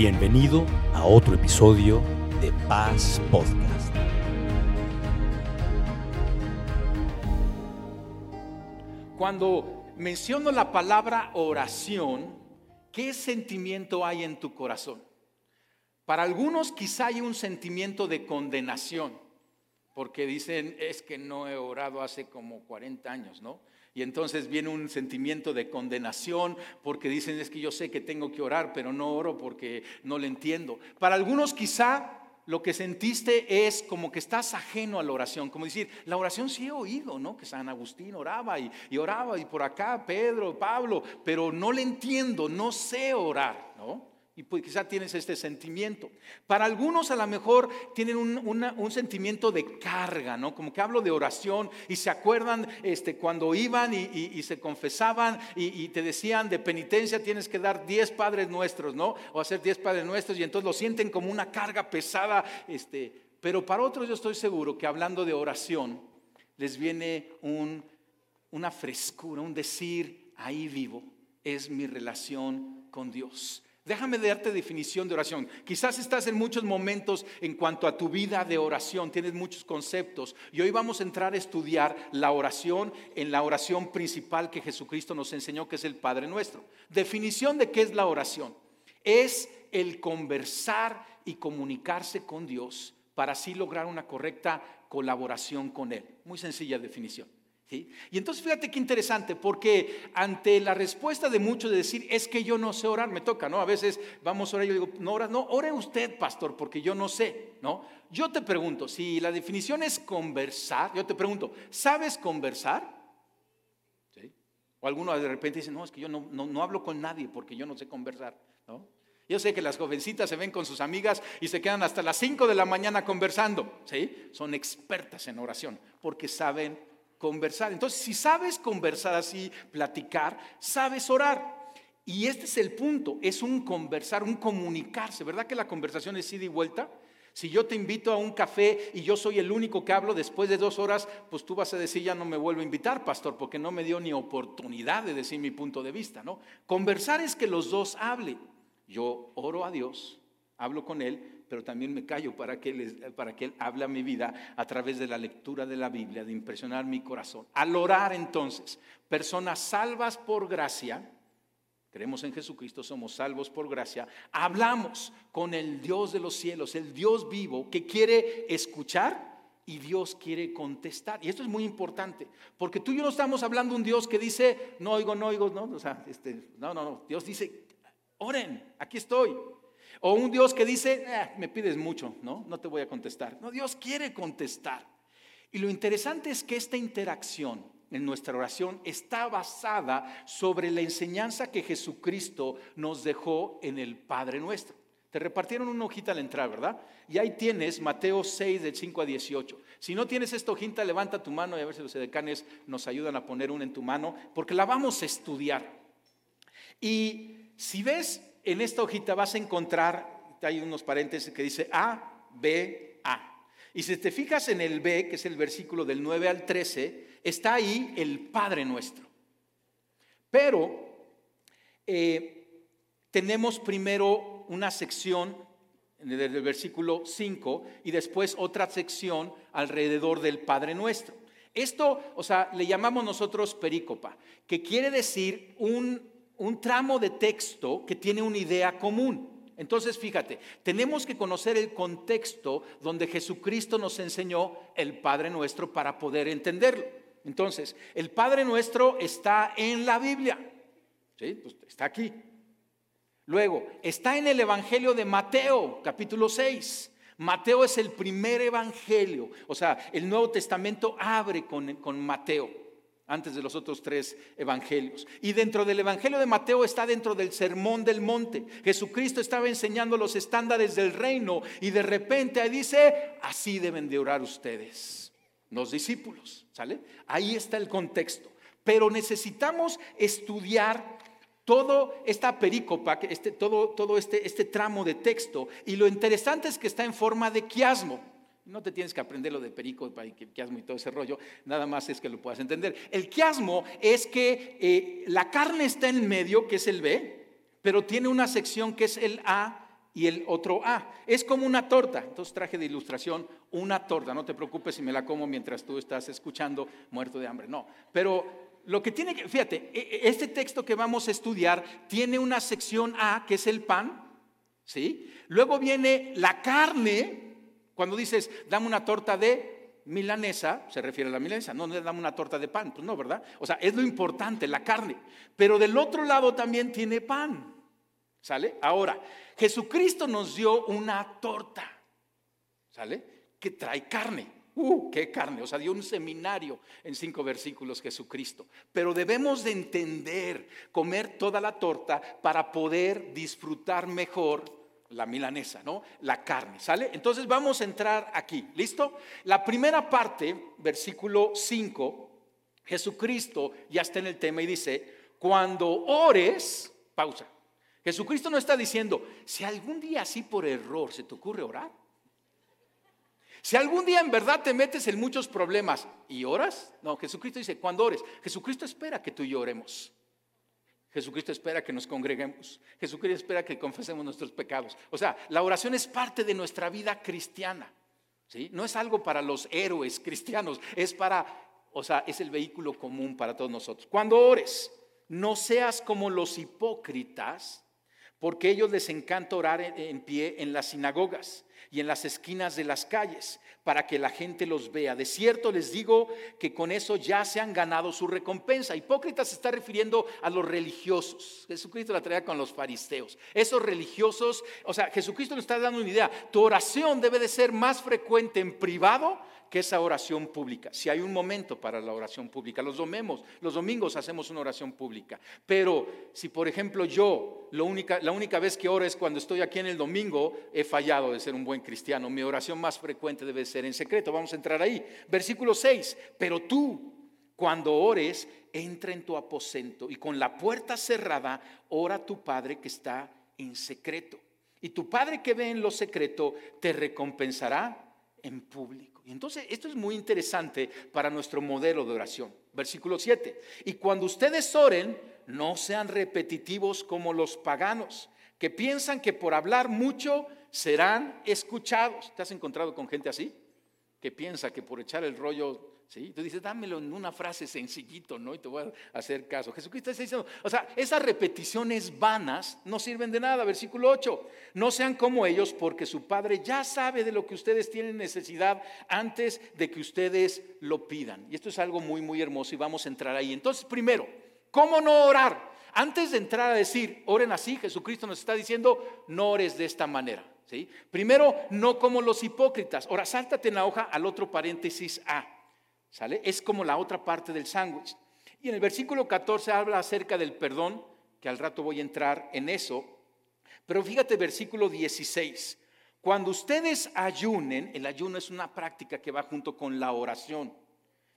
Bienvenido a otro episodio de Paz Podcast. Cuando menciono la palabra oración, ¿qué sentimiento hay en tu corazón? Para algunos quizá hay un sentimiento de condenación, porque dicen, es que no he orado hace como 40 años, ¿no? Y entonces viene un sentimiento de condenación porque dicen es que yo sé que tengo que orar, pero no oro porque no le entiendo. Para algunos quizá lo que sentiste es como que estás ajeno a la oración, como decir, la oración sí he oído, ¿no? Que San Agustín oraba y, oraba y por acá Pedro, Pablo, pero no le entiendo, no sé orar, ¿no? Y pues quizá tienes este sentimiento. Para algunos a lo mejor tienen un, sentimiento de carga, ¿no? Como que hablo de oración y se acuerdan este, cuando iban y, se confesaban y, te decían de penitencia tienes que dar 10 padres nuestros, ¿no? O hacer 10 padres nuestros y entonces lo sienten como una carga pesada. Este, pero para otros yo estoy seguro que hablando de oración les viene un, una frescura, un decir, ahí vivo, es mi relación con Dios. Déjame darte definición de oración. Quizás estás en muchos momentos en cuanto a tu vida de oración, tienes muchos conceptos. Y hoy vamos a entrar a estudiar la oración en la oración principal que Jesucristo nos enseñó, que es el Padre Nuestro. Definición de qué es la oración. Es el conversar y comunicarse con Dios para así lograr una correcta colaboración con Él. Muy sencilla definición. Y entonces fíjate qué interesante, porque ante la respuesta de muchos de decir, es que yo no sé orar, me toca, ¿no? A veces vamos a orar y yo digo, no no, ore usted, pastor, porque yo no sé, ¿no? Yo te pregunto, si la definición es conversar, yo te pregunto, ¿sabes conversar? ¿Sí? O alguno de repente dice, no, es que yo no, no, hablo con nadie porque yo no sé conversar, ¿no? Yo sé que las jovencitas se ven con sus amigas y se quedan hasta las 5 de la mañana conversando, ¿sí? Son expertas en oración porque saben conversar. Entonces, si sabes conversar así, platicar, sabes orar. Y este es el punto, es un conversar, un comunicarse. ¿Verdad que la conversación es ida y vuelta? Si yo te invito a un café y yo soy el único que hablo después de dos horas, pues tú vas a decir, ya no me vuelvo a invitar, pastor, porque no me dio ni oportunidad de decir mi punto de vista, ¿no? Conversar es que los dos hablen. Yo oro a Dios, hablo con Él, pero también me callo para que, él, para que Él hable a mi vida a través de la lectura de la Biblia, de impresionar mi corazón. Al orar entonces, personas salvas por gracia, creemos en Jesucristo, somos salvos por gracia, hablamos con el Dios de los cielos, el Dios vivo que quiere escuchar y Dios quiere contestar. Y esto es muy importante, porque tú y yo no estamos hablando de un Dios que dice, no oigo, no oigo, no, o sea, este, no, no, no, Dios dice, oren, aquí estoy. O un Dios que dice, eh, me pides mucho, ¿no? No te voy a contestar. No, Dios quiere contestar. Y lo interesante es que esta interacción en nuestra oración está basada sobre la enseñanza que Jesucristo nos dejó en el Padre nuestro. Te repartieron una hojita al entrar, ¿verdad? Y ahí tienes Mateo 6 del 5 a 18. Si no tienes esta hojita, levanta tu mano y a ver si los edecanes nos ayudan a poner una en tu mano, porque la vamos a estudiar. Y si ves en esta hojita vas a encontrar, hay unos paréntesis que dice A, B, A. Y si te fijas en el B, que es el versículo del 9 al 13, está ahí el Padre nuestro. Pero eh, tenemos primero una sección del versículo 5 y después otra sección alrededor del Padre nuestro. Esto, o sea, le llamamos nosotros perícopa, que quiere decir un un tramo de texto que tiene una idea común. Entonces, fíjate, tenemos que conocer el contexto donde Jesucristo nos enseñó el Padre Nuestro para poder entenderlo. Entonces, el Padre Nuestro está en la Biblia. ¿Sí? Pues está aquí. Luego, está en el Evangelio de Mateo, capítulo 6. Mateo es el primer evangelio. O sea, el Nuevo Testamento abre con, con Mateo antes de los otros tres evangelios. Y dentro del evangelio de Mateo está dentro del sermón del monte. Jesucristo estaba enseñando los estándares del reino y de repente ahí dice, así deben de orar ustedes, los discípulos, ¿sale? Ahí está el contexto. Pero necesitamos estudiar todo esta perícopa, este, todo, todo este, este tramo de texto. Y lo interesante es que está en forma de quiasmo. No te tienes que aprender lo de perico, quiasmo y todo ese rollo, nada más es que lo puedas entender. El quiasmo es que eh, la carne está en medio, que es el B, pero tiene una sección que es el A y el otro A. Es como una torta. Entonces traje de ilustración una torta. No te preocupes si me la como mientras tú estás escuchando muerto de hambre. No. Pero lo que tiene que, fíjate, e, e, este texto que vamos a estudiar tiene una sección A, que es el pan. ¿Sí? Luego viene la carne. Cuando dices, dame una torta de milanesa, se refiere a la milanesa, no, dame una torta de pan, pues no, ¿verdad? O sea, es lo importante, la carne. Pero del otro lado también tiene pan. ¿Sale? Ahora, Jesucristo nos dio una torta, ¿sale? Que trae carne. ¡Uh, qué carne! O sea, dio un seminario en cinco versículos Jesucristo. Pero debemos de entender, comer toda la torta para poder disfrutar mejor la milanesa, ¿no? La carne, ¿sale? Entonces vamos a entrar aquí, ¿listo? La primera parte, versículo 5, Jesucristo ya está en el tema y dice, cuando ores, pausa, Jesucristo no está diciendo, si algún día así por error se te ocurre orar, si algún día en verdad te metes en muchos problemas y oras, no, Jesucristo dice, cuando ores, Jesucristo espera que tú y yo oremos. Jesucristo espera que nos congreguemos. Jesucristo espera que confesemos nuestros pecados. O sea, la oración es parte de nuestra vida cristiana. ¿sí? No es algo para los héroes cristianos, es para, o sea, es el vehículo común para todos nosotros. Cuando ores, no seas como los hipócritas porque ellos les encanta orar en, pie en las sinagogas y en las esquinas de las calles para que la gente los vea. De cierto les digo que con eso ya se han ganado su recompensa. Hipócritas se está refiriendo a los religiosos. Jesucristo la traía con los fariseos. Esos religiosos, o sea, Jesucristo nos está dando una idea. Tu oración debe de ser más frecuente en privado que esa oración pública. Si hay un momento para la oración pública, los domingos, los domingos hacemos una oración pública. Pero si, por ejemplo, yo única, la única vez que oro es cuando estoy aquí en el domingo, he fallado de ser un buen cristiano. Mi oración más frecuente debe ser en secreto. Vamos a entrar ahí. Versículo 6. Pero tú, cuando ores, entra en tu aposento y con la puerta cerrada, ora a tu Padre que está en secreto. Y tu Padre que ve en lo secreto te recompensará en público. Entonces esto es muy interesante para nuestro modelo de oración. Versículo 7. Y cuando ustedes oren, no sean repetitivos como los paganos, que piensan que por hablar mucho serán escuchados. ¿Te has encontrado con gente así? Que piensa que por echar el rollo ¿Sí? Tú dices, dámelo en una frase sencillito, ¿no? Y te voy a hacer caso. Jesucristo está diciendo, o sea, esas repeticiones vanas no sirven de nada. Versículo 8, no sean como ellos porque su Padre ya sabe de lo que ustedes tienen necesidad antes de que ustedes lo pidan. Y esto es algo muy, muy hermoso y vamos a entrar ahí. Entonces, primero, ¿cómo no orar? Antes de entrar a decir, oren así, Jesucristo nos está diciendo, no ores de esta manera. ¿Sí? Primero, no como los hipócritas. Ahora, sáltate en la hoja al otro paréntesis A. ¿Sale? Es como la otra parte del sándwich. Y en el versículo 14 habla acerca del perdón, que al rato voy a entrar en eso. Pero fíjate versículo 16. Cuando ustedes ayunen, el ayuno es una práctica que va junto con la oración.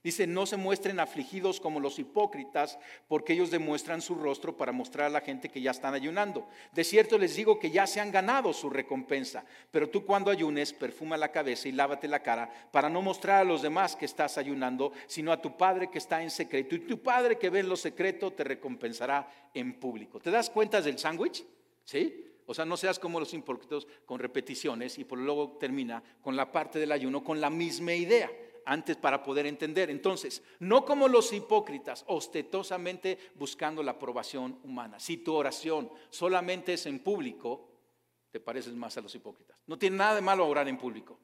Dice, no se muestren afligidos como los hipócritas, porque ellos demuestran su rostro para mostrar a la gente que ya están ayunando. De cierto les digo que ya se han ganado su recompensa, pero tú cuando ayunes, perfuma la cabeza y lávate la cara para no mostrar a los demás que estás ayunando, sino a tu Padre que está en secreto. Y tu Padre que ve en lo secreto te recompensará en público. ¿Te das cuenta del sándwich? ¿Sí? O sea, no seas como los hipócritas con repeticiones y por luego termina con la parte del ayuno con la misma idea antes para poder entender. Entonces, no como los hipócritas, ostetosamente buscando la aprobación humana. Si tu oración solamente es en público, te pareces más a los hipócritas. No tiene nada de malo orar en público,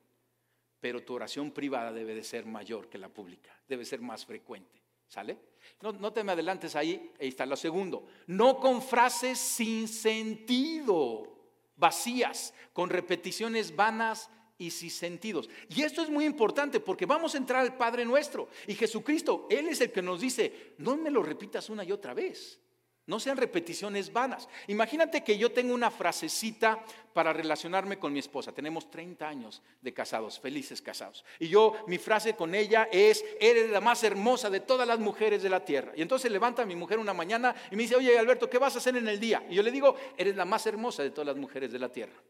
pero tu oración privada debe de ser mayor que la pública, debe ser más frecuente. ¿Sale? No, no te me adelantes ahí, ahí está lo segundo. No con frases sin sentido, vacías, con repeticiones vanas y sin sentidos. Y esto es muy importante porque vamos a entrar al Padre nuestro. Y Jesucristo, Él es el que nos dice, no me lo repitas una y otra vez. No sean repeticiones vanas. Imagínate que yo tengo una frasecita para relacionarme con mi esposa. Tenemos 30 años de casados, felices casados. Y yo, mi frase con ella es, eres la más hermosa de todas las mujeres de la tierra. Y entonces levanta a mi mujer una mañana y me dice, oye Alberto, ¿qué vas a hacer en el día? Y yo le digo, eres la más hermosa de todas las mujeres de la tierra.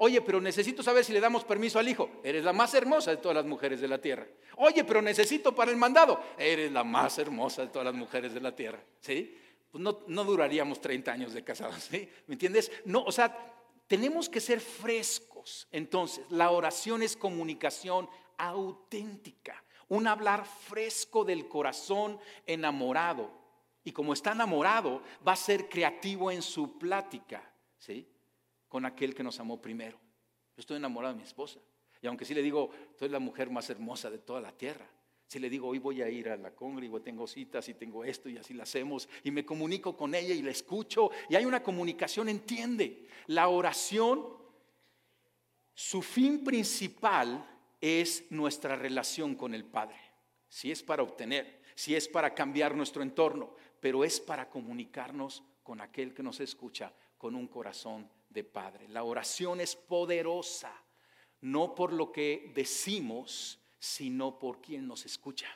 Oye, pero necesito saber si le damos permiso al hijo. Eres la más hermosa de todas las mujeres de la tierra. Oye, pero necesito para el mandado. Eres la más hermosa de todas las mujeres de la tierra. ¿Sí? Pues no, no duraríamos 30 años de casados. ¿sí? ¿Me entiendes? No, o sea, tenemos que ser frescos. Entonces, la oración es comunicación auténtica, un hablar fresco del corazón enamorado. Y como está enamorado, va a ser creativo en su plática, ¿sí? Con aquel que nos amó primero. Yo estoy enamorado de mi esposa. Y aunque sí le digo, tú eres la mujer más hermosa de toda la tierra. Si le digo, hoy voy a ir a la congregación, tengo citas y tengo esto y así lo hacemos, y me comunico con ella y la escucho, y hay una comunicación, entiende. La oración, su fin principal es nuestra relación con el Padre. Si es para obtener, si es para cambiar nuestro entorno, pero es para comunicarnos con aquel que nos escucha con un corazón de Padre. La oración es poderosa, no por lo que decimos, sino por quien nos escucha.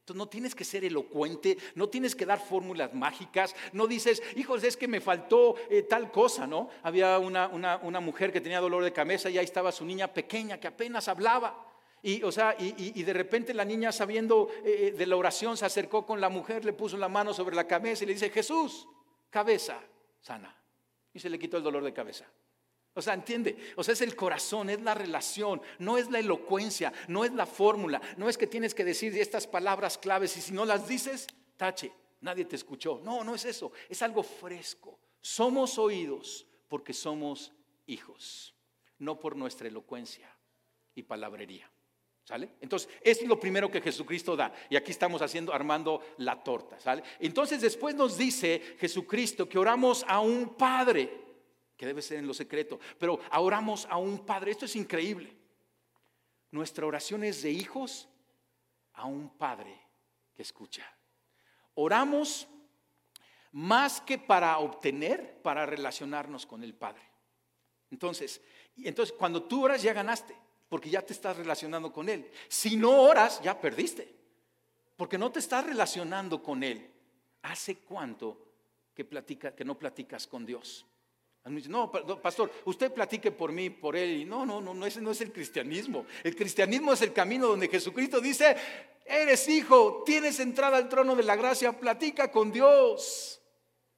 Entonces no tienes que ser elocuente, no tienes que dar fórmulas mágicas, no dices, hijos, es que me faltó eh, tal cosa, ¿no? Había una, mujer que tenía dolor de cabeza y ahí estaba su niña pequeña que apenas hablaba. Y, o sea, y, de repente la niña, sabiendo eh, eh, de la oración, se acercó con la mujer, le puso la mano sobre la cabeza y le dice, Jesús, cabeza sana. Y se le quitó el dolor de cabeza. O sea, entiende, o sea, es el corazón, es la relación, no es la elocuencia, no es la fórmula, no es que tienes que decir estas palabras claves y si no las dices, tache, nadie te escuchó. No, no es eso, es algo fresco. Somos oídos porque somos hijos, no por nuestra elocuencia y palabrería. Entonces, es lo primero que Jesucristo da. Y aquí estamos haciendo, armando la torta. Entonces, después nos dice Jesucristo que oramos a un Padre que debe ser en lo secreto. Pero oramos a un Padre. Esto es increíble. Nuestra oración es de hijos a un Padre que escucha. Oramos más que para obtener, para relacionarnos con el Padre. Entonces, entonces cuando tú oras ya ganaste, porque ya te estás relacionando con Él. Si no oras, ya perdiste, porque no te estás relacionando con Él. ¿Hace cuánto que, platica, que no platicas con Dios? No, pastor, usted platique por mí, por él. no, no, no, no, ese no es el cristianismo. El cristianismo es el camino donde Jesucristo dice, eres hijo, tienes entrada al trono de la gracia, platica con Dios.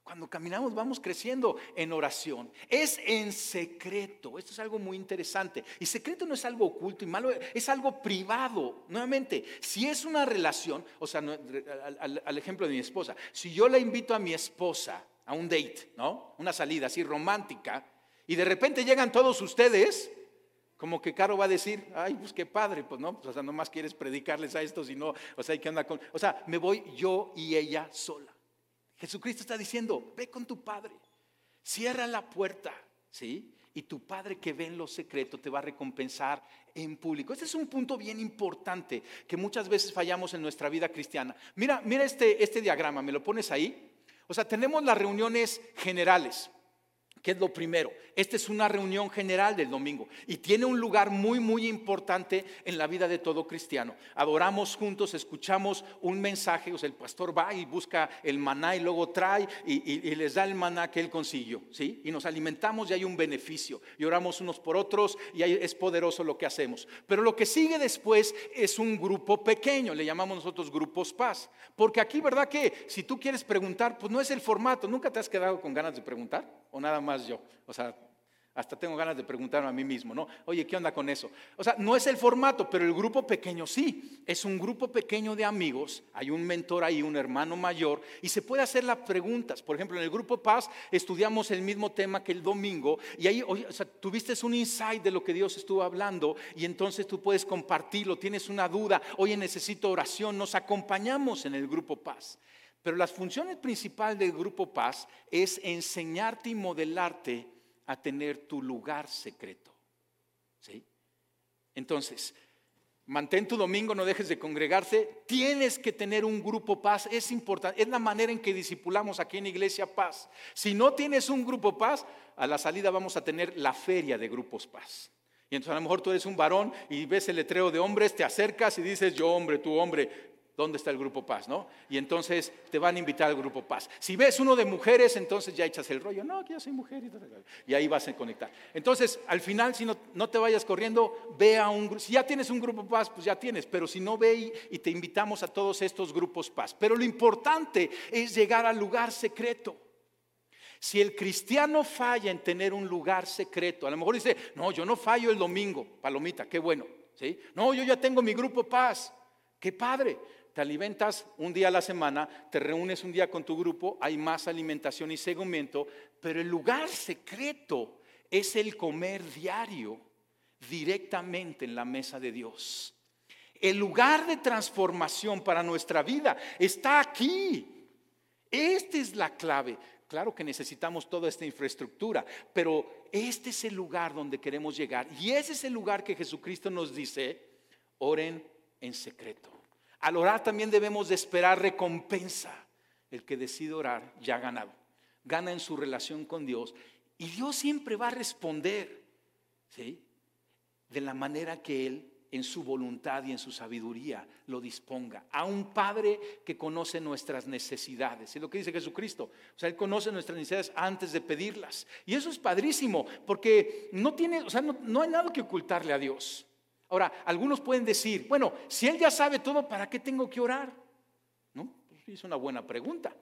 Cuando caminamos vamos creciendo en oración. Es en secreto. Esto es algo muy interesante. Y secreto no es algo oculto y malo, es algo privado. Nuevamente, si es una relación, o sea, al ejemplo de mi esposa, si yo le invito a mi esposa a un date, ¿no? Una salida así romántica, y de repente llegan todos ustedes, como que Caro va a decir, ay, pues qué padre, pues no, pues, o sea, nomás quieres predicarles a estos y no, o sea, hay que andar con, o sea, me voy yo y ella sola. Jesucristo está diciendo, ve con tu padre, cierra la puerta, ¿sí? Y tu padre que ve en lo secreto te va a recompensar en público. Este es un punto bien importante que muchas veces fallamos en nuestra vida cristiana. Mira, mira este, este diagrama, ¿me lo pones ahí? O sea, tenemos las reuniones generales. ¿Qué es lo primero? Esta es una reunión general del domingo y tiene un lugar muy, muy importante en la vida de todo cristiano. Adoramos juntos, escuchamos un mensaje, o sea, el pastor va y busca el maná y luego trae y, les da el maná que él consiguió, ¿sí? Y nos alimentamos y hay un beneficio y oramos unos por otros y es poderoso lo que hacemos. Pero lo que sigue después es un grupo pequeño, le llamamos nosotros grupos paz. Porque aquí, ¿verdad que si tú quieres preguntar, pues no es el formato, nunca te has quedado con ganas de preguntar? o nada más yo. O sea, hasta tengo ganas de preguntarme a mí mismo, ¿no? Oye, ¿qué onda con eso? O sea, no es el formato, pero el grupo pequeño sí. Es un grupo pequeño de amigos, hay un mentor ahí, un hermano mayor, y se puede hacer las preguntas. Por ejemplo, en el grupo Paz estudiamos el mismo tema que el domingo, y ahí, oye, tuviste un insight de lo que Dios estuvo hablando, y entonces tú puedes compartirlo, tienes una duda, oye, necesito oración, nos acompañamos en el grupo Paz. Pero las funciones principales del Grupo Paz es enseñarte y modelarte a tener tu lugar secreto. ¿Sí? Entonces, mantén tu domingo, no dejes de congregarse. Tienes que tener un grupo paz, es importante. Es la manera en que disipulamos aquí en Iglesia Paz. Si no tienes un grupo paz, a la salida vamos a tener la feria de grupos paz. Y entonces a lo mejor tú eres un varón y ves el letrero de hombres, te acercas y dices, yo hombre, tú hombre, ¿Dónde está el grupo paz? ¿no? Y entonces te van a invitar al grupo paz. Si ves uno de mujeres, entonces ya echas el rollo. No, que yo soy mujer. Y, ahí vas a conectar. Entonces, al final, si no, no, te vayas corriendo, ve a un grupo. Si ya tienes un grupo paz, pues ya tienes. Pero si no, ve y, y te invitamos a todos estos grupos paz. Pero lo importante es llegar al lugar secreto. Si el cristiano falla en tener un lugar secreto, a lo mejor dice, no, yo no fallo el domingo, palomita, qué bueno. ¿sí? No, yo ya tengo mi grupo paz, qué padre. Te alimentas un día a la semana, te reúnes un día con tu grupo, hay más alimentación y seguimiento, pero el lugar secreto es el comer diario directamente en la mesa de Dios. El lugar de transformación para nuestra vida está aquí. Esta es la clave. Claro que necesitamos toda esta infraestructura, pero este es el lugar donde queremos llegar. Y ese es el lugar que Jesucristo nos dice, oren en secreto. Al orar también debemos de esperar recompensa. El que decide orar ya ha ganado. Gana en su relación con Dios. Y Dios siempre va a responder. ¿sí? De la manera que Él en su voluntad y en su sabiduría lo disponga. A un Padre que conoce nuestras necesidades. Es lo que dice Jesucristo. O sea, Él conoce nuestras necesidades antes de pedirlas. Y eso es padrísimo, porque no tiene, o sea, no, hay nada que ocultarle a Dios. Ahora, algunos pueden decir, bueno, si Él ya sabe todo, ¿para qué tengo que orar? ¿No? Pues es una buena pregunta.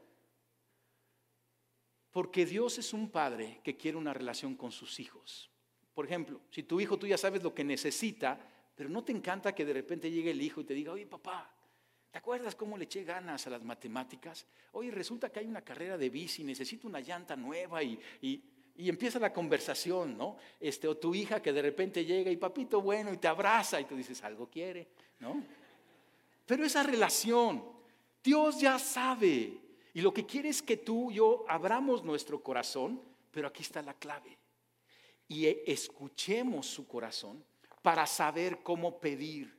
Porque Dios es un padre que quiere una relación con sus hijos. Por ejemplo, si tu hijo tú ya sabes lo que necesita, pero no te encanta que de repente llegue el hijo y te diga, oye papá, ¿te acuerdas cómo le eché ganas a las matemáticas? Oye, resulta que hay una carrera de bici, necesito una llanta nueva y, empieza la conversación, ¿no? Este, o tu hija que de repente llega y papito bueno y te abraza y tú dices, algo quiere, ¿no? Pero esa relación, Dios ya sabe. Y lo que quiere es que tú y yo abramos nuestro corazón, pero aquí está la clave. Y escuchemos su corazón para saber cómo pedir.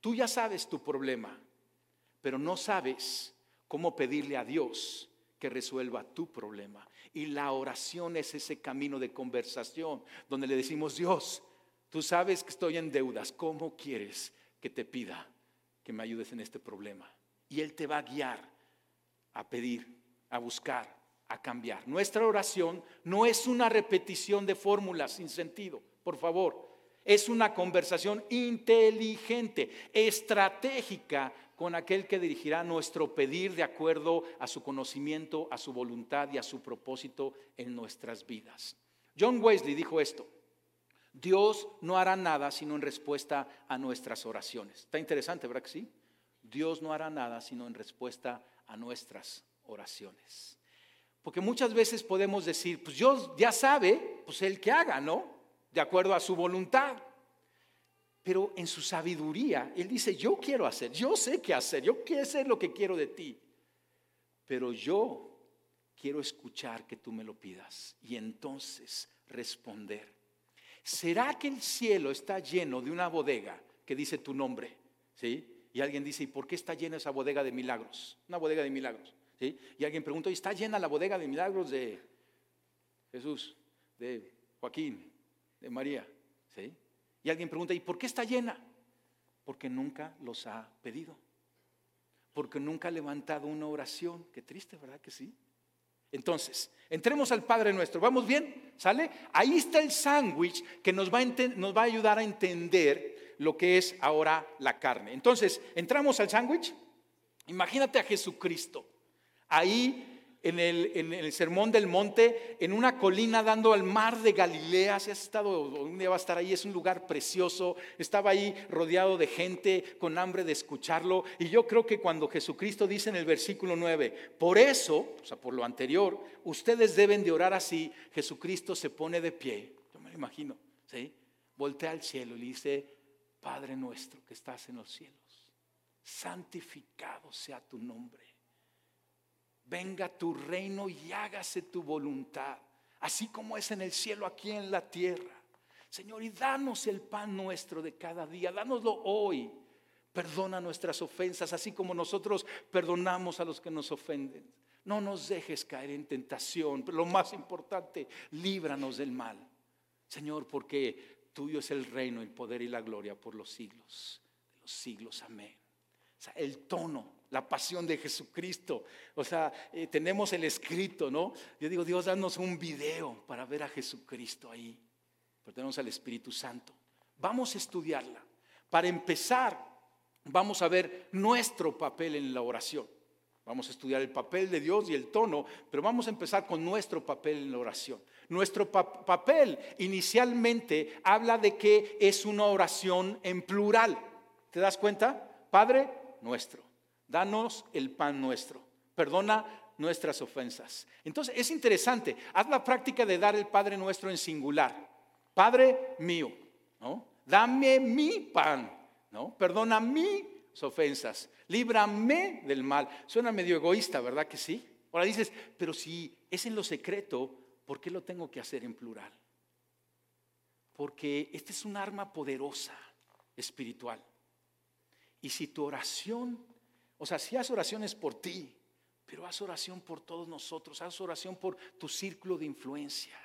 Tú ya sabes tu problema, pero no sabes cómo pedirle a Dios que resuelva tu problema. Y la oración es ese camino de conversación donde le decimos, Dios, tú sabes que estoy en deudas, ¿cómo quieres que te pida que me ayudes en este problema? Y Él te va a guiar a pedir, a buscar, a cambiar. Nuestra oración no es una repetición de fórmulas sin sentido, por favor. Es una conversación inteligente, estratégica con aquel que dirigirá nuestro pedir de acuerdo a su conocimiento, a su voluntad y a su propósito en nuestras vidas. John Wesley dijo esto, Dios no hará nada sino en respuesta a nuestras oraciones. Está interesante, ¿verdad que sí? Dios no hará nada sino en respuesta a nuestras oraciones. Porque muchas veces podemos decir, pues Dios ya sabe, pues el que haga, ¿no? de acuerdo a su voluntad. Pero en su sabiduría, Él dice, yo quiero hacer, yo sé qué hacer, yo quiero hacer lo que quiero de ti. Pero yo quiero escuchar que tú me lo pidas y entonces responder. ¿Será que el cielo está lleno de una bodega que dice tu nombre? ¿Sí? Y alguien dice, ¿y por qué está llena esa bodega de milagros? Una bodega de milagros. ¿Sí? Y alguien pregunta, ¿y está llena la bodega de milagros de Jesús, de Joaquín, de María. ¿sí? Y alguien pregunta, ¿y por qué está llena? Porque nunca los ha pedido. Porque nunca ha levantado una oración. Qué triste, ¿verdad que sí? Entonces, entremos al Padre nuestro. ¿Vamos bien? ¿Sale? Ahí está el sándwich que nos va, a nos va a ayudar a entender lo que es ahora la carne. Entonces, entramos al sándwich. Imagínate a Jesucristo. Ahí en el, Sermón del Monte, en una colina dando al mar de Galilea. Si has estado, un día va a estar ahí, es un lugar precioso. Estaba ahí rodeado de gente con hambre de escucharlo. Y yo creo que cuando Jesucristo dice en el versículo 9, por eso, o sea, por lo anterior, ustedes deben de orar así, Jesucristo se pone de pie. Yo me lo imagino, ¿sí? Voltea al cielo y le dice, Padre nuestro que estás en los cielos, santificado sea tu nombre venga tu reino y hágase tu voluntad, así como es en el cielo, aquí en la tierra. Señor, y danos el pan nuestro de cada día, dánoslo hoy. Perdona nuestras ofensas, así como nosotros perdonamos a los que nos ofenden. No nos dejes caer en tentación, pero lo más importante, líbranos del mal. Señor, porque tuyo es el reino, el poder y la gloria por los siglos de los siglos. Amén. O sea, el tono la pasión de Jesucristo. O sea, eh, tenemos el escrito, ¿no? Yo digo, Dios, danos un video para ver a Jesucristo ahí. Pero tenemos al Espíritu Santo. Vamos a estudiarla. Para empezar, vamos a ver nuestro papel en la oración. Vamos a estudiar el papel de Dios y el tono, pero vamos a empezar con nuestro papel en la oración. Nuestro papel inicialmente habla de que es una oración en plural. ¿Te das cuenta? Padre nuestro, danos el pan nuestro. Perdona nuestras ofensas. Entonces es interesante, haz la práctica de dar el Padre nuestro en singular. Padre mío, ¿no? Dame mi pan, ¿no? Perdona mis ofensas, líbrame del mal. Suena medio egoísta, ¿verdad que sí? Ahora dices, pero si es en lo secreto, ¿por qué lo tengo que hacer en plural? Porque este es un arma poderosa espiritual. Y si tu oración, o sea, si haces oraciones por ti, pero haz oración por todos nosotros, haz oración por tu círculo de influencia.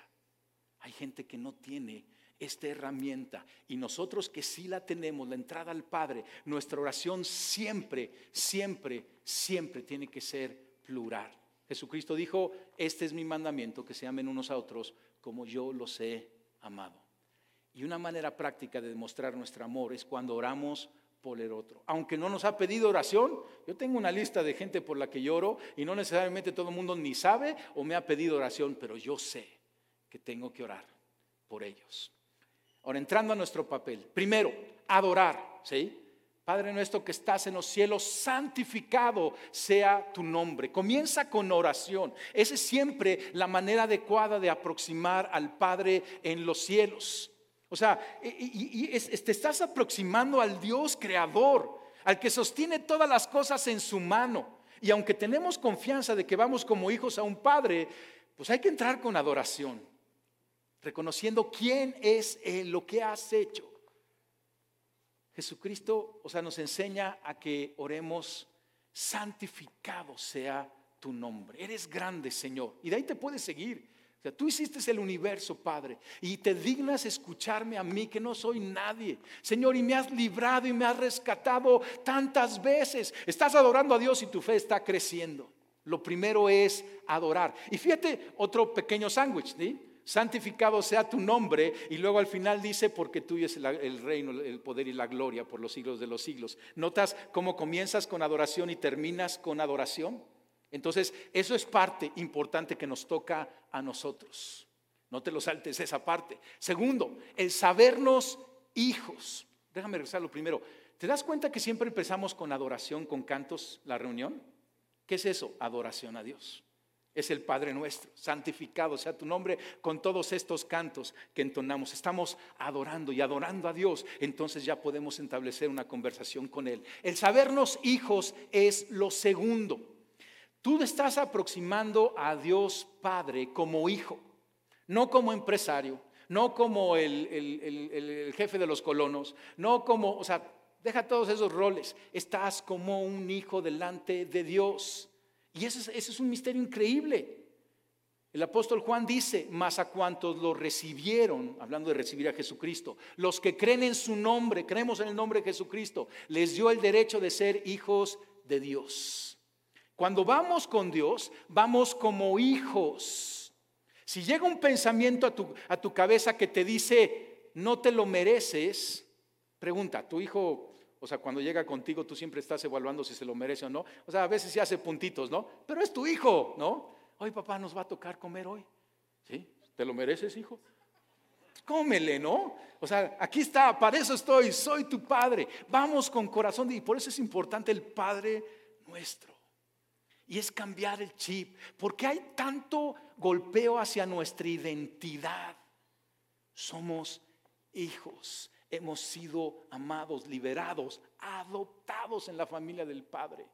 Hay gente que no tiene esta herramienta y nosotros que sí la tenemos, la entrada al Padre, nuestra oración siempre, siempre, siempre tiene que ser plural. Jesucristo dijo, este es mi mandamiento, que se amen unos a otros como yo los he amado. Y una manera práctica de demostrar nuestro amor es cuando oramos por el otro. Aunque no nos ha pedido oración, yo tengo una lista de gente por la que lloro y no necesariamente todo el mundo ni sabe o me ha pedido oración, pero yo sé que tengo que orar por ellos. Ahora, entrando a nuestro papel. Primero, adorar, ¿sí? Padre nuestro que estás en los cielos, santificado sea tu nombre. Comienza con oración. Esa es siempre la manera adecuada de aproximar al Padre en los cielos. O sea, y, te estás aproximando al Dios creador, al que sostiene todas las cosas en su mano. Y aunque tenemos confianza de que vamos como hijos a un Padre, pues hay que entrar con adoración, reconociendo quién es lo que has hecho. Jesucristo, o sea, nos enseña a que oremos, santificado sea tu nombre. Eres grande, Señor. Y de ahí te puedes seguir tú hiciste el universo, Padre, y te dignas escucharme a mí, que no soy nadie. Señor, y me has librado y me has rescatado tantas veces. Estás adorando a Dios y tu fe está creciendo. Lo primero es adorar. Y fíjate, otro pequeño sándwich, santificado sea tu nombre y luego al final dice porque tuyo es el, reino, el poder y la gloria por los siglos de los siglos. ¿Notas cómo comienzas con adoración y terminas con adoración? Entonces, eso es parte importante que nos toca a nosotros. No te lo saltes esa parte. Segundo, el sabernos hijos. Déjame regresarlo primero. ¿Te das cuenta que siempre empezamos con adoración, con cantos, la reunión? ¿Qué es eso? Adoración a Dios. Es el Padre nuestro, santificado sea tu nombre con todos estos cantos que entonamos. Estamos adorando y adorando a Dios, entonces ya podemos establecer una conversación con Él. El sabernos hijos es lo segundo. Tú estás aproximando a Dios Padre como hijo, no como empresario, no como el, jefe de los colonos, no como, o sea, deja todos esos roles. Estás como un hijo delante de Dios. Y ese es, un misterio increíble. El apóstol Juan dice, más a cuantos lo recibieron, hablando de recibir a Jesucristo, los que creen en su nombre, creemos en el nombre de Jesucristo, les dio el derecho de ser hijos de Dios. Cuando vamos con Dios, vamos como hijos. Si llega un pensamiento a tu, a tu cabeza que te dice, no te lo mereces, pregunta, tu hijo, o sea, cuando llega contigo, tú siempre estás evaluando si se lo merece o no. O sea, a veces se hace puntitos, ¿no? Pero es tu hijo, ¿no? Hoy papá nos va a tocar comer hoy. ¿Sí? ¿Te lo mereces, hijo? Cómele, ¿no? O sea, aquí está, para eso estoy, soy tu padre. Vamos con corazón y por eso es importante el Padre nuestro. Y es cambiar el chip. porque hay tanto golpeo hacia nuestra identidad? Somos hijos. Hemos sido amados, liberados, adoptados en la familia del Padre.